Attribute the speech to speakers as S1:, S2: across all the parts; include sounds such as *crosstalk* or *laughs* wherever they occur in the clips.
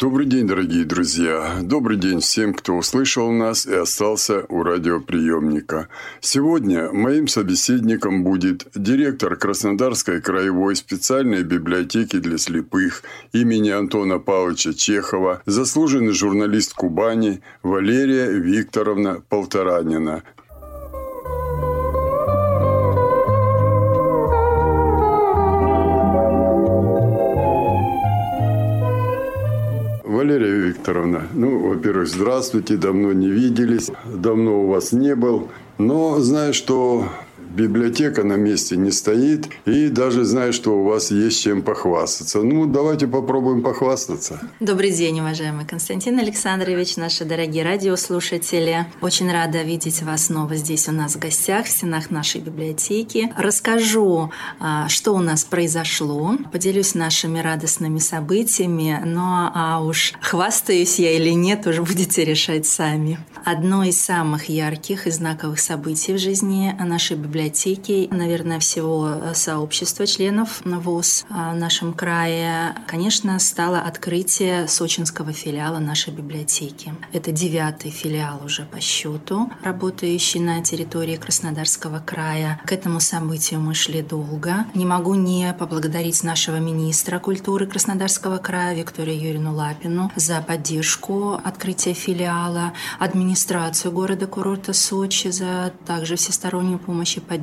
S1: Добрый день, дорогие друзья. Добрый день всем, кто услышал нас и остался у радиоприемника. Сегодня моим собеседником будет директор Краснодарской краевой специальной библиотеки для слепых имени Антона Павловича Чехова, заслуженный журналист Кубани Валерия Викторовна Полторанина. Викторовна, ну, во-первых, здравствуйте, давно не виделись, давно у вас не был. Но знаю, что библиотека на месте не стоит. И даже знаю, что у вас есть чем похвастаться. Ну, давайте попробуем похвастаться.
S2: Добрый день, уважаемый Константин Александрович, наши дорогие радиослушатели. Очень рада видеть вас снова здесь у нас в гостях, в стенах нашей библиотеки. Расскажу, а, что у нас произошло, поделюсь нашими радостными событиями, но а уж хвастаюсь я или нет, уже будете решать сами. Одно из самых ярких и знаковых событий в жизни нашей библиотеки библиотеки, наверное, всего сообщества членов ВОЗ в нашем крае, конечно, стало открытие сочинского филиала нашей библиотеки. Это девятый филиал уже по счету, работающий на территории Краснодарского края. К этому событию мы шли долго. Не могу не поблагодарить нашего министра культуры Краснодарского края Викторию Юрину Лапину за поддержку открытия филиала, администрацию города-курорта Сочи за также всестороннюю помощь и поддержку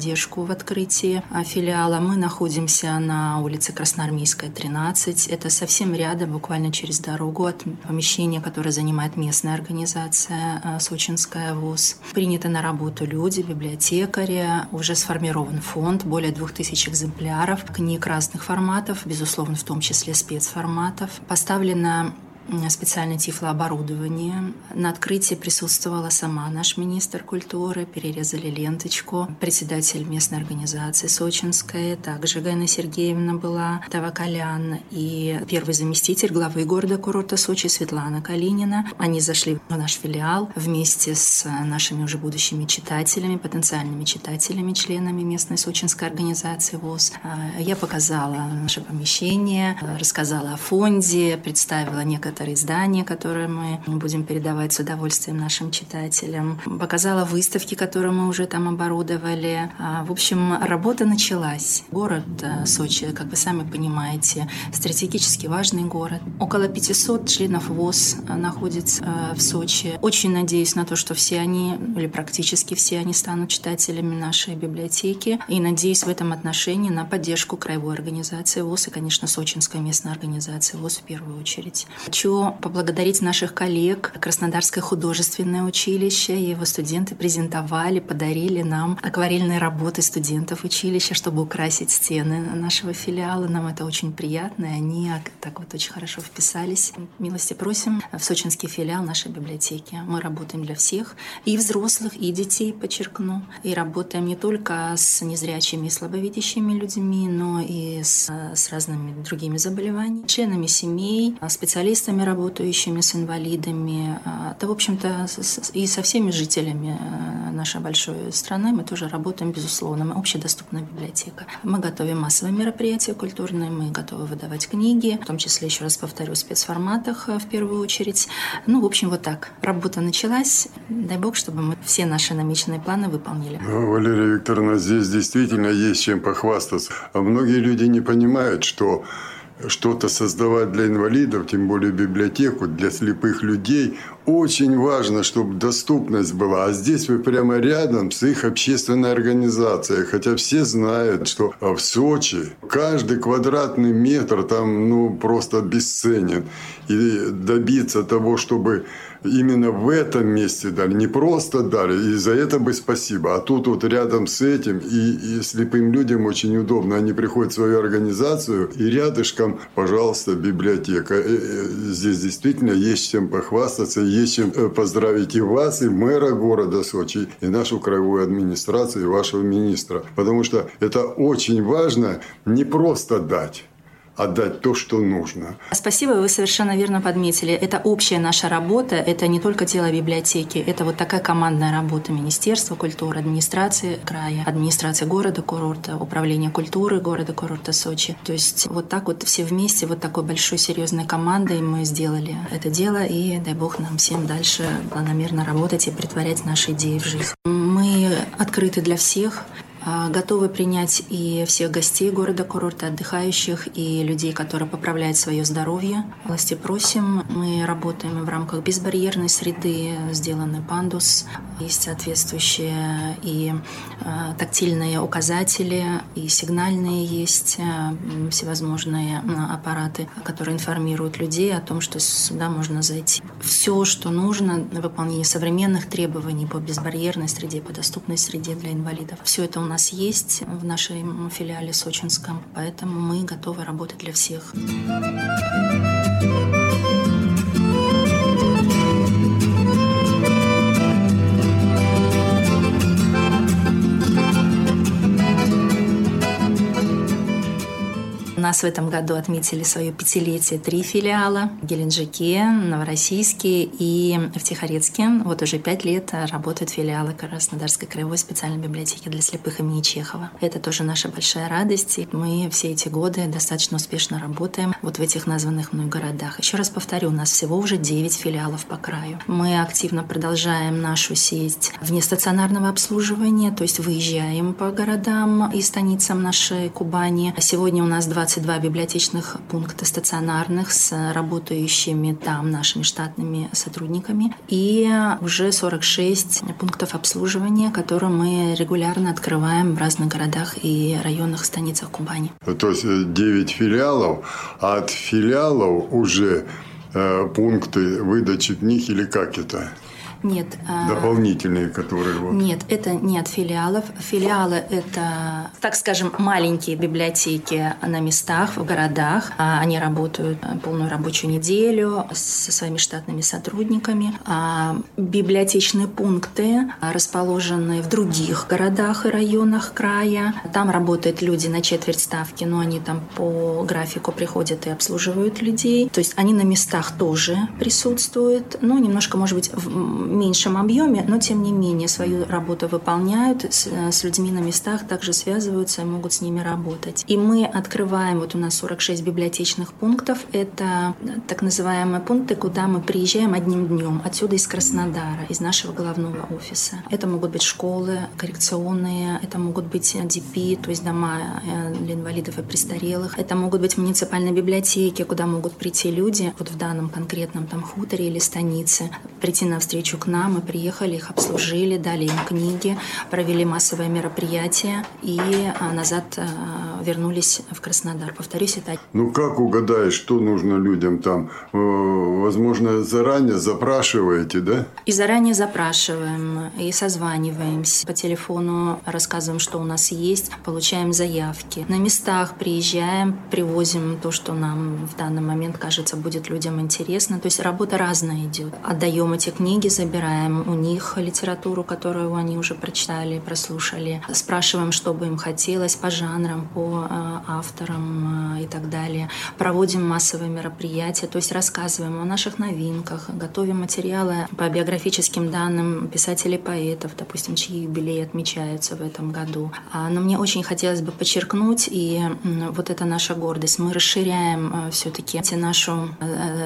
S2: в открытии а, филиала. Мы находимся на улице Красноармейская, 13. Это совсем рядом, буквально через дорогу от помещения, которое занимает местная организация а, Сочинская ВУЗ. Приняты на работу люди, библиотекари, уже сформирован фонд, более 2000 экземпляров, книг разных форматов, безусловно, в том числе спецформатов. Поставлена специальное тифлооборудование. На открытии присутствовала сама наш министр культуры, перерезали ленточку. Председатель местной организации Сочинская, также Гайна Сергеевна была, Тавакалян и первый заместитель главы города-курорта Сочи Светлана Калинина. Они зашли в наш филиал вместе с нашими уже будущими читателями, потенциальными читателями, членами местной сочинской организации ВОЗ. А, я показала наше помещение, рассказала о фонде, представила некоторые некоторые издания, которые мы будем передавать с удовольствием нашим читателям. Показала выставки, которые мы уже там оборудовали. А, в общем, работа началась. Город э, Сочи, как вы сами понимаете, стратегически важный город. Около 500 членов ВОЗ э, находится э, в Сочи. Очень надеюсь на то, что все они, или практически все они станут читателями нашей библиотеки. И надеюсь в этом отношении на поддержку краевой организации ВОЗ и, конечно, Сочинской местной организации ВОЗ в первую очередь. Хочу поблагодарить наших коллег. Краснодарское художественное училище его студенты презентовали, подарили нам акварельные работы студентов училища, чтобы украсить стены нашего филиала. Нам это очень приятно, и они так вот очень хорошо вписались. Милости просим в сочинский филиал нашей библиотеки. Мы работаем для всех, и взрослых, и детей, подчеркну. И работаем не только с незрячими и слабовидящими людьми, но и с, с разными другими заболеваниями, членами семей, специалистами специалистами, работающими с инвалидами, а, да, в общем-то, и со всеми жителями э, нашей большой страны мы тоже работаем, безусловно. Мы общедоступная библиотека. Мы готовим массовые мероприятия культурные, мы готовы выдавать книги, в том числе, еще раз повторю, в спецформатах э, в первую очередь. Ну, в общем, вот так. Работа началась. Дай бог, чтобы мы все наши намеченные планы выполнили.
S1: Ну, Валерия Викторовна, здесь действительно есть чем похвастаться. А многие люди не понимают, что что-то создавать для инвалидов, тем более библиотеку для слепых людей, очень важно, чтобы доступность была. А здесь вы прямо рядом с их общественной организацией. Хотя все знают, что в Сочи каждый квадратный метр там ну, просто бесценен. И добиться того, чтобы именно в этом месте дали, не просто дали, и за это бы спасибо. А тут вот рядом с этим, и, и слепым людям очень удобно, они приходят в свою организацию, и рядышком, пожалуйста, библиотека. Э, э, здесь действительно есть чем похвастаться, есть чем э, поздравить и вас, и мэра города Сочи, и нашу краевую администрацию, и вашего министра. Потому что это очень важно не просто дать, отдать то, что нужно.
S2: Спасибо, вы совершенно верно подметили. Это общая наша работа, это не только дело библиотеки, это вот такая командная работа Министерства культуры, администрации края, администрации города, курорта, управления культуры города, курорта Сочи. То есть вот так вот все вместе, вот такой большой серьезной командой мы сделали это дело, и дай бог нам всем дальше планомерно работать и притворять наши идеи в жизнь. Мы открыты для всех. А, готовы принять и всех гостей города-курорта, отдыхающих, и людей, которые поправляют свое здоровье. Власти просим. Мы работаем в рамках безбарьерной среды, сделаны пандус, есть соответствующие и а, тактильные указатели, и сигнальные есть а, всевозможные аппараты, которые информируют людей о том, что сюда можно зайти. Все, что нужно на выполнение современных требований по безбарьерной среде, по доступной среде для инвалидов. Все это у нас есть в нашем филиале сочинском, поэтому мы готовы работать для всех. Нас в этом году отметили свое пятилетие три филиала в Геленджике, Новороссийске и в Тихорецке. Вот уже пять лет работают филиалы Краснодарской краевой специальной библиотеки для слепых имени Чехова. Это тоже наша большая радость. И мы все эти годы достаточно успешно работаем вот в этих названных мной городах. Еще раз повторю, у нас всего уже 9 филиалов по краю. Мы активно продолжаем нашу сеть вне стационарного обслуживания, то есть выезжаем по городам и станицам нашей Кубани. Сегодня у нас 20 22 библиотечных пункта стационарных с работающими там нашими штатными сотрудниками и уже 46 пунктов обслуживания, которые мы регулярно открываем в разных городах и районах станицах Кубани.
S1: То есть 9 э, филиалов, а от филиалов уже э, пункты выдачи книг или как это?
S2: Нет.
S1: А, Дополнительные, которые... Вот.
S2: Нет, это не от филиалов. Филиалы – это, так скажем, маленькие библиотеки на местах, в городах. А, они работают полную рабочую неделю со своими штатными сотрудниками. А библиотечные пункты расположены в других городах и районах края. Там работают люди на четверть ставки, но они там по графику приходят и обслуживают людей. То есть они на местах тоже присутствуют, но немножко, может быть, в меньшем объеме, но тем не менее свою работу выполняют, с, с людьми на местах также связываются и могут с ними работать. И мы открываем, вот у нас 46 библиотечных пунктов, это так называемые пункты, куда мы приезжаем одним днем, отсюда из Краснодара, из нашего главного офиса. Это могут быть школы коррекционные, это могут быть ДП, то есть дома э, для инвалидов и престарелых, это могут быть муниципальные библиотеки, куда могут прийти люди, вот в данном конкретном там хуторе или станице, прийти на встречу к нам, мы приехали, их обслужили, дали им книги, провели массовое мероприятие и а, назад а, вернулись в Краснодар. Повторюсь, это...
S1: Ну как угадаешь, что нужно людям там? Э, возможно, заранее запрашиваете, да?
S2: И заранее запрашиваем, и созваниваемся. По телефону рассказываем, что у нас есть, получаем заявки. На местах приезжаем, привозим то, что нам в данный момент кажется будет людям интересно. То есть работа разная идет. Отдаем эти книги, забираем у них литературу, которую они уже прочитали, прослушали. Спрашиваем, что бы им хотелось по жанрам, по э, авторам э, и так далее. Проводим массовые мероприятия, то есть рассказываем о наших новинках, готовим материалы по биографическим данным писателей поэтов, допустим, чьи юбилеи отмечаются в этом году. А, но мне очень хотелось бы подчеркнуть, и вот это наша гордость, мы расширяем э, все-таки нашу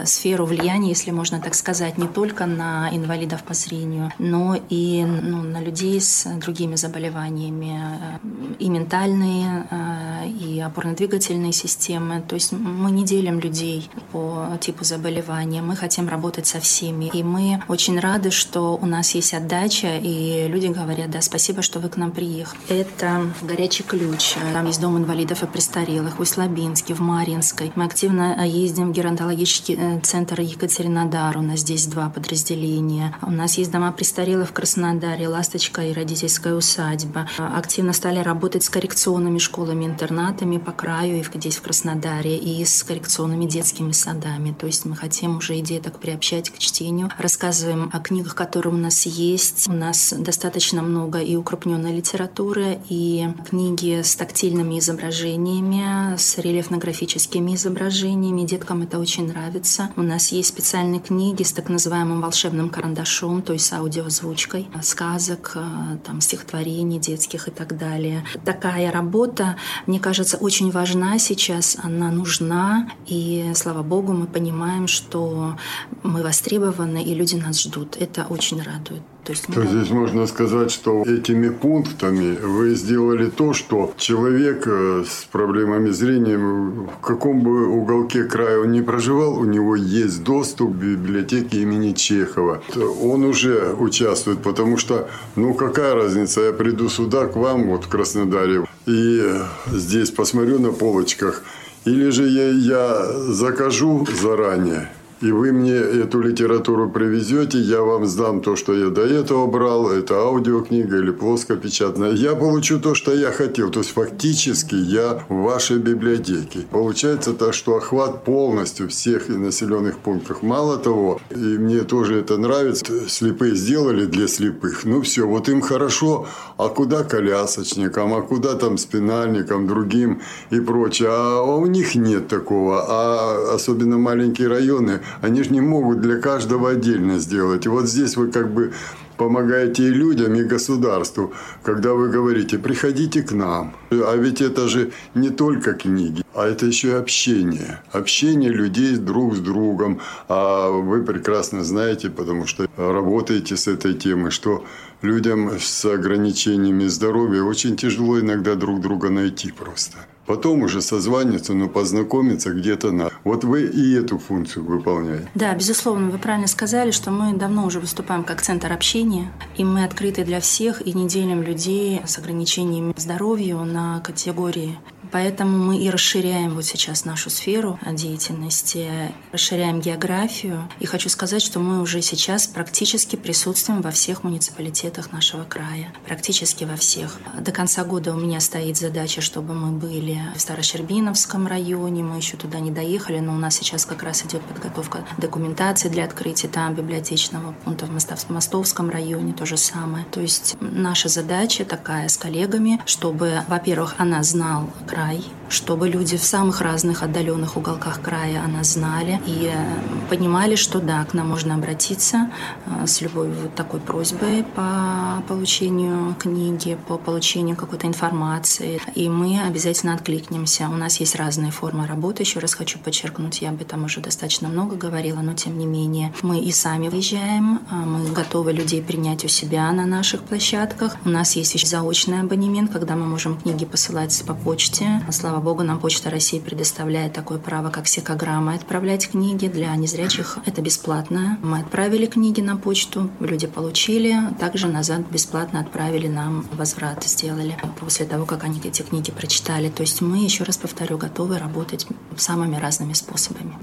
S2: сферу влияния, если можно так сказать, не только на инвалидов, инвалидов по зрению, но и ну, на людей с другими заболеваниями, э, и ментальные, э, и опорно-двигательные системы. То есть мы не делим людей по типу заболевания, мы хотим работать со всеми. И мы очень рады, что у нас есть отдача, и люди говорят, да, спасибо, что вы к нам приехали. Это горячий ключ. Там есть дом инвалидов и престарелых в Услабинске, в Маринской. Мы активно ездим в геронтологический э, центр Екатеринодар. У нас здесь два подразделения. У нас есть дома престарелых в Краснодаре, «Ласточка» и родительская усадьба. Активно стали работать с коррекционными школами-интернатами по краю и здесь в Краснодаре, и с коррекционными детскими садами. То есть мы хотим уже и деток приобщать к чтению. Рассказываем о книгах, которые у нас есть. У нас достаточно много и укрупненной литературы, и книги с тактильными изображениями, с рельефно-графическими изображениями. Деткам это очень нравится. У нас есть специальные книги с так называемым волшебным карандашом, то есть с аудиозвучкой, сказок, э, там, стихотворений детских и так далее. Такая работа, мне кажется, очень важна сейчас, она нужна, и, слава богу, мы понимаем, что мы востребованы, и люди нас ждут. Это очень радует.
S1: То, есть, то здесь можно сказать, что этими пунктами вы сделали то, что человек э, с проблемами зрения, в каком бы уголке края он ни проживал, у него есть доступ к библиотеке имени Чехова. Он уже участвует, потому что, ну какая разница, я приду сюда к вам, вот в Краснодаре, и здесь посмотрю на полочках, или же я, я закажу заранее, и вы мне эту литературу привезете, я вам сдам то, что я до этого брал, это аудиокнига или плоскопечатная. Я получу то, что я хотел. То есть фактически я в вашей библиотеке. Получается так, что охват полностью всех населенных пунктов. Мало того, и мне тоже это нравится, слепые сделали для слепых. Ну все, вот им хорошо, а куда колясочникам, а куда там спинальникам, другим и прочее. А у них нет такого. А особенно маленькие районы, они же не могут для каждого отдельно сделать. И вот здесь вы как бы помогаете и людям, и государству, когда вы говорите, приходите к нам. А ведь это же не только книги, а это еще и общение. Общение людей друг с другом. А вы прекрасно знаете, потому что работаете с этой темой, что людям с ограничениями здоровья очень тяжело иногда друг друга найти просто. Потом уже созваниваться, но познакомиться где-то на. Вот вы и эту функцию выполняете.
S2: Да, безусловно, вы правильно сказали, что мы давно уже выступаем как центр общения, и мы открыты для всех и не делим людей с ограничениями здоровья на категории Поэтому мы и расширяем вот сейчас нашу сферу деятельности, расширяем географию. И хочу сказать, что мы уже сейчас практически присутствуем во всех муниципалитетах нашего края. Практически во всех. До конца года у меня стоит задача, чтобы мы были в Старощербиновском районе. Мы еще туда не доехали, но у нас сейчас как раз идет подготовка документации для открытия там библиотечного пункта в Мостовском районе, то же самое. То есть наша задача такая с коллегами, чтобы, во-первых, она знал край, чтобы люди в самых разных отдаленных уголках края она знали и э, понимали, что да, к нам можно обратиться э, с любой вот такой просьбой по получению книги, по получению какой-то информации, и мы обязательно откликнемся. У нас есть разные формы работы, еще раз хочу подчеркнуть, я об этом уже достаточно много говорила, но тем не менее мы и сами выезжаем, э, мы готовы людей принять у себя на наших площадках. У нас есть еще заочный абонемент, когда мы можем книги посылать по почте, почте. Слава богу, нам Почта России предоставляет такое право, как секограмма, отправлять книги для незрячих. Это бесплатно. Мы отправили книги на почту, люди получили, также назад бесплатно отправили нам возврат, сделали после того, как они эти книги прочитали. То есть мы, еще раз повторю, готовы работать самыми разными способами.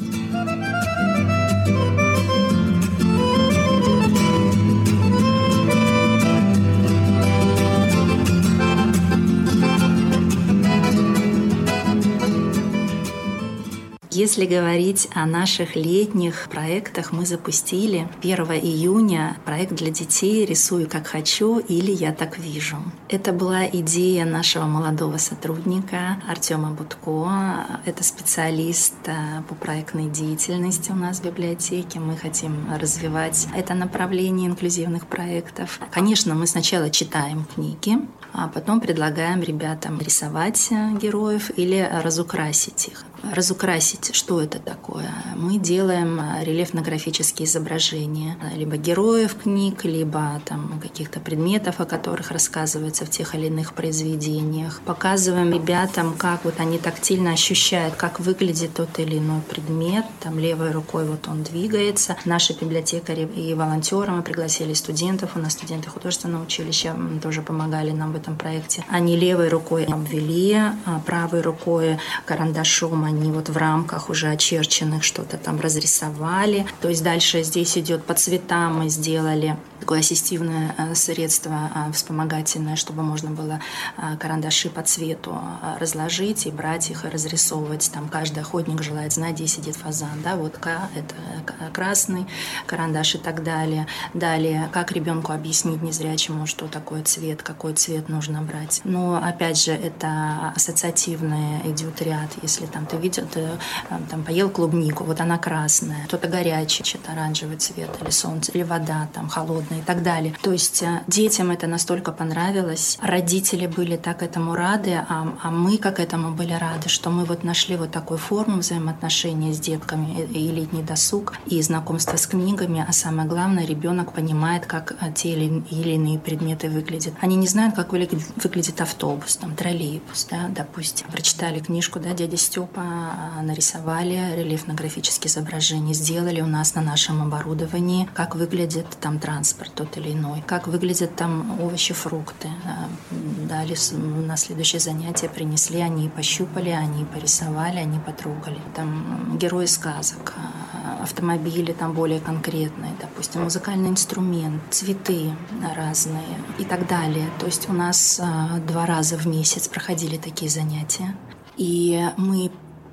S2: Если говорить о наших летних проектах, мы запустили 1 июня проект для детей «Рисую как хочу» или «Я так вижу». Это была идея нашего молодого сотрудника Артема Будко. Это специалист э, по проектной деятельности у нас в библиотеке. Мы хотим развивать это направление инклюзивных проектов. Конечно, мы сначала читаем книги, а потом предлагаем ребятам рисовать э, героев или разукрасить их разукрасить, что это такое. Мы делаем э, рельефно-графические изображения либо героев книг, либо там каких-то предметов, о которых рассказывается в тех или иных произведениях. Показываем ребятам, как вот они тактильно ощущают, как выглядит тот или иной предмет. Там левой рукой вот он двигается. Наши библиотекари и волонтеры, мы пригласили студентов, у нас студенты художественного училища тоже помогали нам в этом проекте. Они левой рукой обвели, а правой рукой карандашом они вот в рамках уже очерченных что-то там разрисовали. То есть дальше здесь идет по цветам мы сделали такое ассистивное э, средство э, вспомогательное, чтобы можно было э, карандаши по цвету разложить и брать их и разрисовывать. Там каждый охотник желает знать, где сидит фазан. Да, вот К – это красный карандаш и так далее. Далее, как ребенку объяснить незрячему, что такое цвет, какой цвет нужно брать. Но, опять же, это ассоциативный идет ряд. Если там ты видел, ты там поел клубнику, вот она красная, кто-то горячий, что-то оранжевый цвет, или солнце, или вода там холодная и так далее. То есть э, детям это настолько понравилось, родители были так этому рады, а, а мы как этому были рады, что мы вот нашли вот такую форму взаимоотношений с детками и летний досуг, и знакомство с книгами, а самое главное, ребенок понимает, как э, те или, или иные предметы выглядят. Они не знают, как выглядит, автобус, там, троллейбус, да, допустим. Прочитали книжку, да, дядя Степа, а, нарисовали рельефно-графические изображения, сделали у нас на нашем оборудовании, как выглядит там транспорт тот или иной, как выглядят там овощи, фрукты. Дали на следующее занятие принесли, они пощупали, они порисовали, они потрогали. Там герои сказок, а, автомобили там более конкретные, допустим, музыкальный инструмент, цветы разные и так далее. То есть у нас а, два раза в месяц проходили такие занятия. И мы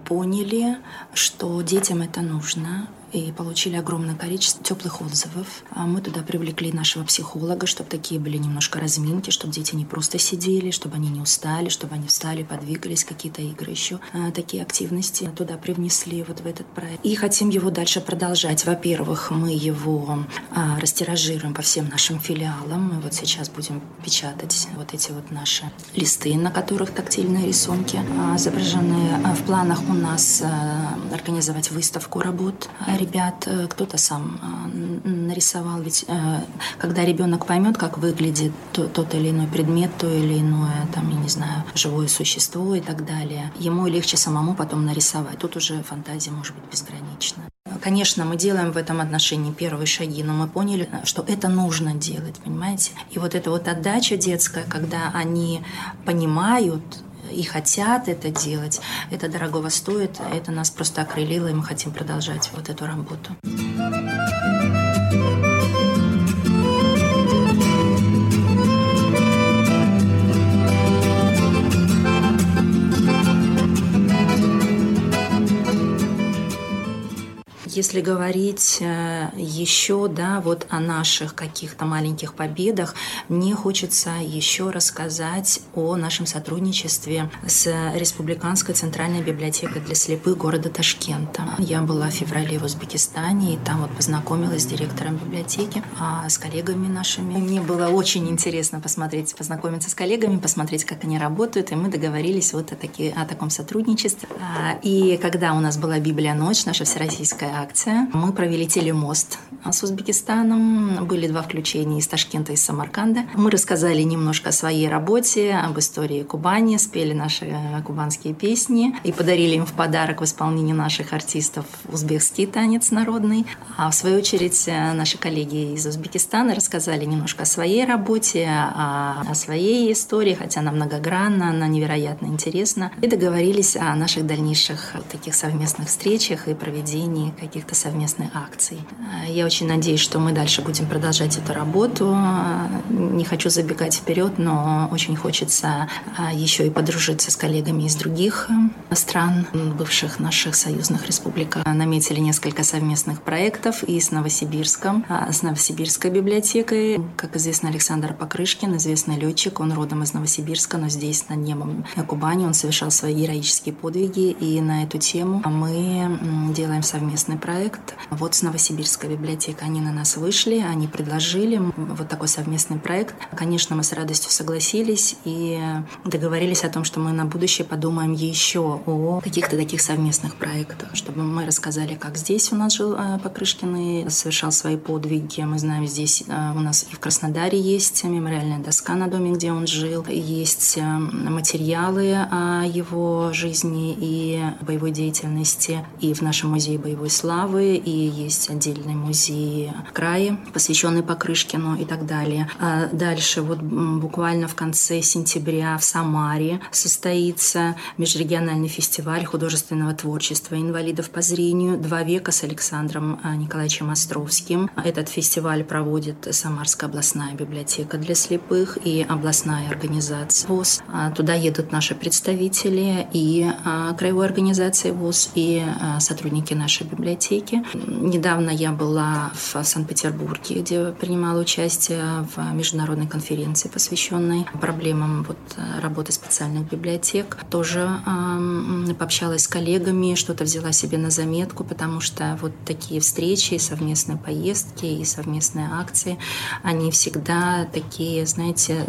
S2: поняли, что детям это нужно, и получили огромное количество теплых отзывов. А мы туда привлекли нашего психолога, чтобы такие были немножко разминки, чтобы дети не просто сидели, чтобы они не устали, чтобы они встали, подвигались, какие-то игры еще, а, такие активности туда привнесли вот в этот проект. И хотим его дальше продолжать. Во-первых, мы его а, растиражируем по всем нашим филиалам. Мы вот сейчас будем печатать вот эти вот наши листы, на которых тактильные рисунки изображены. В планах у нас организовать выставку работ ребят, э, кто-то сам э, нарисовал. Ведь э, когда ребенок поймет, как выглядит тот или иной предмет, то или иное, там, я не знаю, живое существо и так далее, ему легче самому потом нарисовать. Тут уже фантазия может быть безгранична. Конечно, мы делаем в этом отношении первые шаги, но мы поняли, что это нужно делать, понимаете? И вот эта вот отдача детская, когда они понимают, и хотят это делать, это дорогого стоит, это нас просто окрылило, и мы хотим продолжать вот эту работу. Если говорить э, еще, да, вот о наших каких-то маленьких победах, мне хочется еще рассказать о нашем сотрудничестве с Республиканской центральной библиотекой для слепых города Ташкента. Я была в феврале в Узбекистане, и там вот познакомилась с директором библиотеки, а с коллегами нашими. Мне было очень интересно посмотреть, познакомиться с коллегами, посмотреть, как они работают, и мы договорились вот о, таки, о таком сотрудничестве. А, и когда у нас была Библия ночь, наша всероссийская акция. Мы провели телемост с Узбекистаном. Были два включения из Ташкента и из Самарканда. Мы рассказали немножко о своей работе, об истории Кубани, спели наши кубанские песни и подарили им в подарок в исполнении наших артистов узбекский танец народный. А в свою очередь э, наши коллеги из Узбекистана рассказали немножко о своей работе, о, своей истории, хотя она многогранна, она невероятно интересна. И договорились о наших дальнейших таких совместных встречах и проведении каких-то совместных акций. Я очень надеюсь, что мы дальше будем продолжать эту работу. Не хочу забегать вперед, но очень хочется а, еще и подружиться с коллегами из других э, стран, бывших наших союзных республик. Наметили несколько совместных проектов и с Новосибирском, с Новосибирской библиотекой. Как известно, Александр Покрышкин, известный летчик, он родом из Новосибирска, но здесь, над небом Кубани, он совершал свои героические подвиги. И на эту тему мы делаем совместный проект. Вот с Новосибирской библиотекой они на нас вышли, они предложили вот такой совместный проект. Конечно, мы с радостью согласились и договорились о том, что мы на будущее подумаем еще о каких-то таких совместных проектах, чтобы мы рассказали, как здесь у нас жил э, Покрышкин и совершал свои подвиги. Мы знаем, здесь э, у нас и в Краснодаре есть мемориальная доска на доме, где он жил, есть э, материалы о его жизни и боевой деятельности, и в нашем музее боевой славы славы, и есть отдельный музей края, посвященный Покрышкину и так далее. А дальше вот буквально в конце сентября в Самаре состоится межрегиональный фестиваль художественного творчества инвалидов по зрению «Два века» с Александром а, Николаевичем Островским. Этот фестиваль проводит Самарская областная библиотека для слепых и областная организация ВОЗ. А, туда едут наши представители и краевой организации ВОЗ, и сотрудники нашей библиотеки. Недавно я была в Санкт-Петербурге, где принимала участие в международной конференции, посвященной проблемам вот, работы специальных библиотек. Тоже э, пообщалась с коллегами, что-то взяла себе на заметку, потому что вот такие встречи, совместные поездки и совместные акции, они всегда такие, знаете,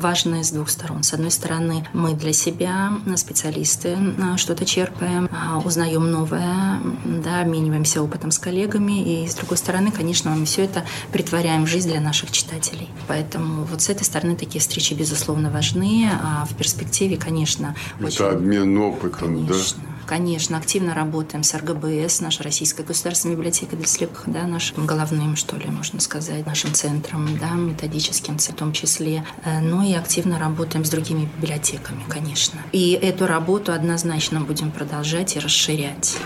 S2: важные с двух сторон. С одной стороны, мы для себя, специалисты, что-то черпаем, а, узнаем новое, да, обмениваемся опытом с коллегами, и с другой стороны, конечно, мы все это притворяем в жизнь для наших читателей. Поэтому вот с этой стороны такие встречи, безусловно, важны, а в перспективе, конечно,
S1: это очень... обмен опытом,
S2: конечно. да? Конечно, активно работаем с РГБС, нашей Российской государственной библиотекой для слепых, да, нашим головным, что ли, можно сказать, нашим центром, да, методическим в том числе. Э, ну и активно работаем с другими библиотеками, конечно. И эту работу однозначно будем продолжать и расширять.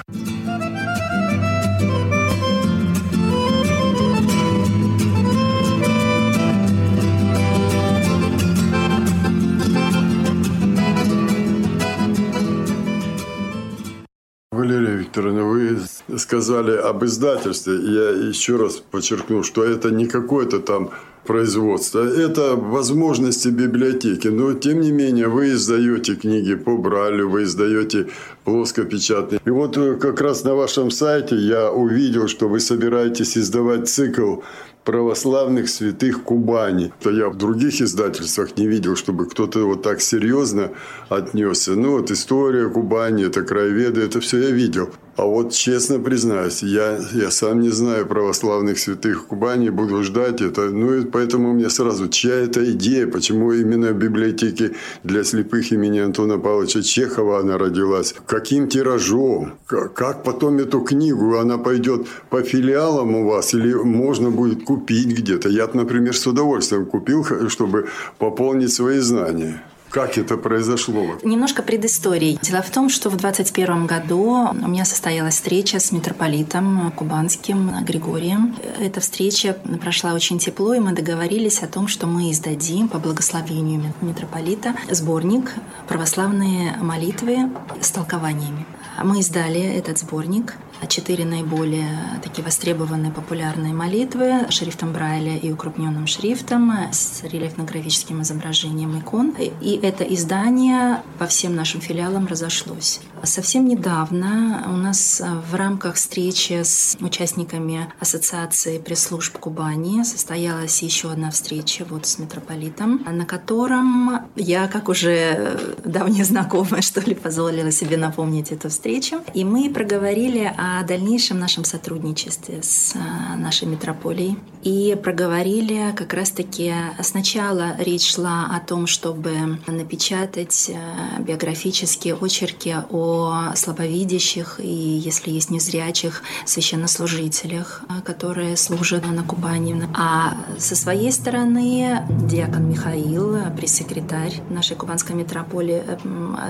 S1: Викторовна, вы сказали об издательстве. Я еще раз подчеркну, что это не какое-то там производство. Это возможности библиотеки. Но, тем не менее, вы издаете книги по Бралю, вы издаете плоскопечатные. И вот э, как раз на вашем сайте я увидел, что вы собираетесь издавать цикл православных святых Кубани. То я в других издательствах не видел, чтобы кто-то вот так серьезно отнесся. Ну вот история Кубани, это краеведы, это все я видел. А вот честно признаюсь, я, я сам не знаю православных святых Кубани, буду ждать это. Ну и поэтому мне сразу, чья это идея, почему именно в библиотеке для слепых имени Антона Павловича Чехова она родилась, каким тиражом, как потом эту книгу, она пойдет по филиалам у вас или можно будет купить где-то. Я, например, с удовольствием купил, чтобы пополнить свои знания. Как это произошло?
S2: Немножко предыстории. Дело в том, что в 2021 году у меня состоялась встреча с митрополитом кубанским Григорием. Эта встреча прошла очень тепло, и мы договорились о том, что мы издадим по благословению митрополита сборник «Православные молитвы с толкованиями». Мы издали этот сборник, четыре наиболее такие востребованные популярные молитвы шрифтом Брайля и укрупненным шрифтом с рельефно-графическим изображением икон. И это издание по всем нашим филиалам разошлось. Совсем недавно у нас в рамках встречи с участниками Ассоциации пресс-служб Кубани состоялась еще одна встреча вот с митрополитом, на котором я, как уже давняя знакомая, *laughs* что ли, позволила себе напомнить эту встречу. И мы проговорили о дальнейшем нашем сотрудничестве с э, нашей метрополией. И проговорили как раз-таки сначала речь шла о том, чтобы напечатать э, биографические очерки о слабовидящих и, если есть незрячих, священнослужителях, э, которые служат на Кубани. А со своей стороны диакон Михаил, пресс-секретарь нашей кубанской метрополии,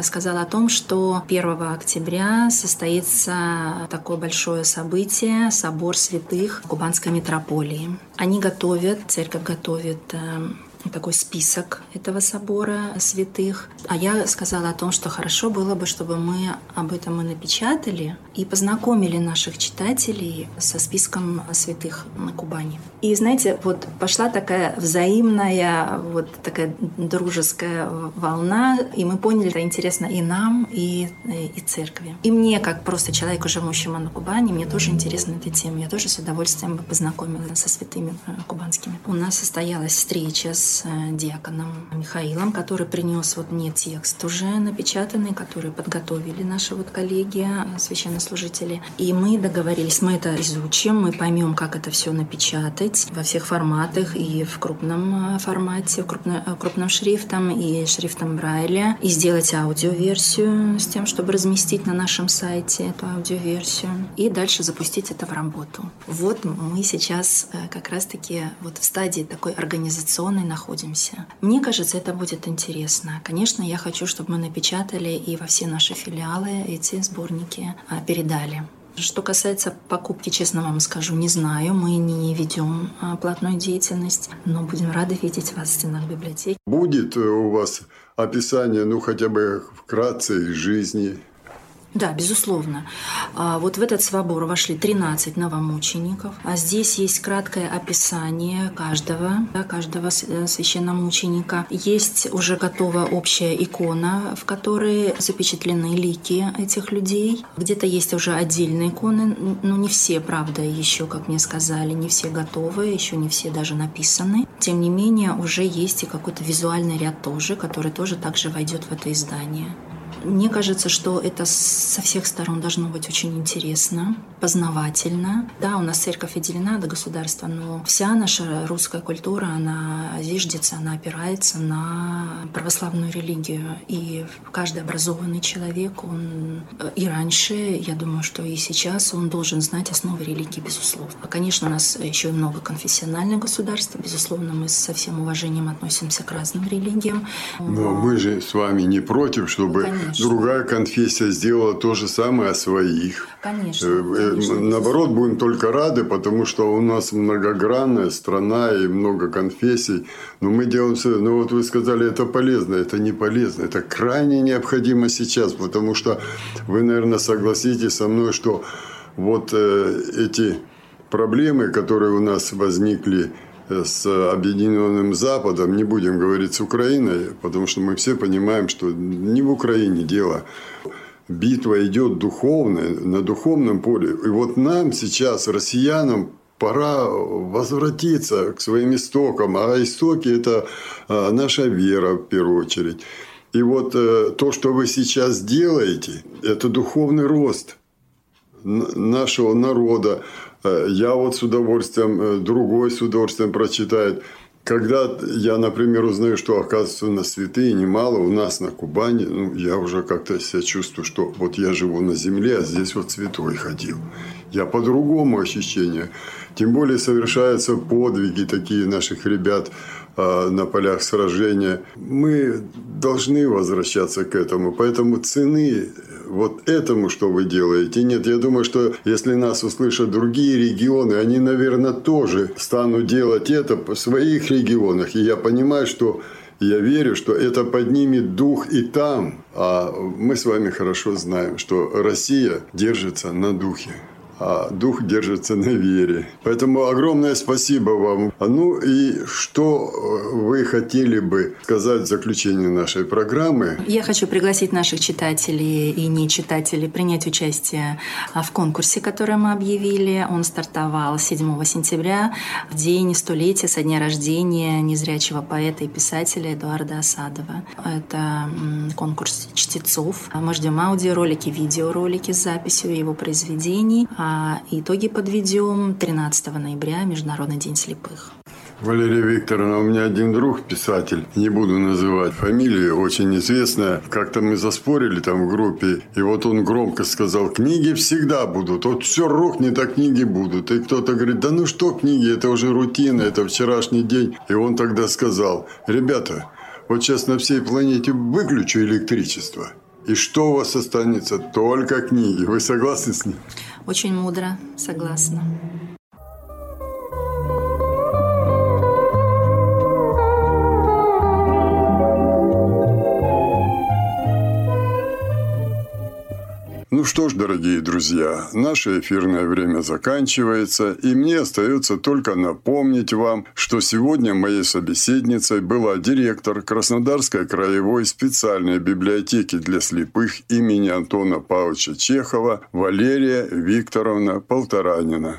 S2: сказал о том, что 1 октября состоится такое большое событие – Собор святых Кубанской митрополии. Они готовят, церковь готовит э, такой список этого собора святых. А я сказала о том, что хорошо было бы, чтобы мы об этом и напечатали и познакомили наших читателей со списком святых на Кубани. И знаете, вот пошла такая взаимная, вот такая дружеская волна, и мы поняли, это интересно и нам, и, и церкви. И мне, как просто человеку, живущему на Кубани, мне тоже интересна эта тема. Я тоже с удовольствием бы познакомилась со святыми э, кубанскими. У нас состоялась встреча с с диаконом Михаилом, который принес вот мне текст уже напечатанный, который подготовили наши вот коллеги, священнослужители. И мы договорились, мы это изучим, мы поймем, как это все напечатать во всех форматах и в крупном формате, в крупно, крупным шрифтом и шрифтом Брайля, и сделать аудиоверсию с тем, чтобы разместить на нашем сайте эту аудиоверсию, и дальше запустить это в работу. Вот мы сейчас э, как раз-таки вот в стадии такой организационной находимся. Мне кажется, это будет интересно. Конечно, я хочу, чтобы мы напечатали и во все наши филиалы эти сборники а, передали. Что касается покупки, честно вам скажу, не знаю. Мы не ведем а, платную деятельность, но будем рады видеть вас в стенах библиотеки.
S1: Будет у вас описание, ну хотя бы вкратце из жизни
S2: да, безусловно. А, вот в этот собор вошли 13 новомучеников. А здесь есть краткое описание каждого, да, каждого э, священномученика. Есть уже готова общая икона, в которой запечатлены лики этих людей. Где-то есть уже отдельные иконы, но не все, правда, еще, как мне сказали, не все готовы, еще не все даже написаны. Тем не менее, уже есть и какой-то визуальный ряд тоже, который тоже также войдет в это издание. Мне кажется, что это со всех сторон должно быть очень интересно, познавательно. Да, у нас церковь отделена до государства, но вся наша русская культура, она зиждется, она опирается на православную религию. И каждый образованный человек, он и раньше, я думаю, что и сейчас, он должен знать основы религии, безусловно. Конечно, у нас еще и много конфессиональное государство, безусловно, мы со всем уважением относимся к разным религиям.
S1: Но мы же с вами не против, чтобы Конечно другая конфессия сделала то же самое о своих.
S2: Конечно, э,
S1: э, конечно. Наоборот, будем только рады, потому что у нас многогранная страна и много конфессий. Но мы делаем все. Ну вот вы сказали, это полезно. Это не полезно. Это крайне необходимо сейчас, потому что вы, наверное, согласитесь со мной, что вот э, эти проблемы, которые у нас возникли с Объединенным Западом, не будем говорить с Украиной, потому что мы все понимаем, что не в Украине дело. Битва идет духовная, на духовном поле. И вот нам сейчас, россиянам, пора возвратиться к своим истокам. А истоки – это а, наша вера, в первую очередь. И вот э, то, что вы сейчас делаете, это духовный рост нашего народа, я вот с удовольствием, э, другой с удовольствием прочитает. Когда я, например, узнаю, что, оказывается, на святые немало у нас на Кубани, ну, я уже как-то себя чувствую, что вот я живу на земле, а здесь вот святой ходил. Я по-другому ощущение. Тем более совершаются подвиги такие наших ребят э, на полях сражения. Мы должны возвращаться к этому. Поэтому цены вот этому, что вы делаете. Нет, я думаю, что если нас услышат другие регионы, они, наверное, тоже станут делать это в своих регионах. И я понимаю, что я верю, что это поднимет дух и там. А мы с вами хорошо знаем, что Россия держится на духе а дух держится на вере. Поэтому огромное спасибо вам. Ну и что вы хотели бы сказать в заключение нашей программы?
S2: Я хочу пригласить наших читателей и не читателей принять участие а, в конкурсе, который мы объявили. Он стартовал 7 сентября, в день столетия со дня рождения незрячего поэта и писателя Эдуарда Осадова. Это конкурс чтецов. Мы ждем аудиоролики, видеоролики с записью его произведений – а итоги подведем 13 ноября, Международный день слепых.
S1: Валерия Викторовна, у меня один друг, писатель, не буду называть фамилию, очень известная. Как-то мы заспорили там в группе, и вот он громко сказал, книги всегда будут, вот все рухнет, а книги будут. И кто-то говорит, да ну что книги, это уже рутина, это вчерашний день. И он тогда сказал, ребята, вот сейчас на всей планете выключу электричество, и что у вас останется? Только книги. Вы согласны с ним?
S2: Очень мудро, согласна.
S1: Ну что ж, дорогие друзья, наше эфирное время заканчивается, и мне остается только напомнить вам, что сегодня моей собеседницей была директор Краснодарской краевой специальной библиотеки для слепых имени Антона Павловича Чехова Валерия Викторовна Полторанина.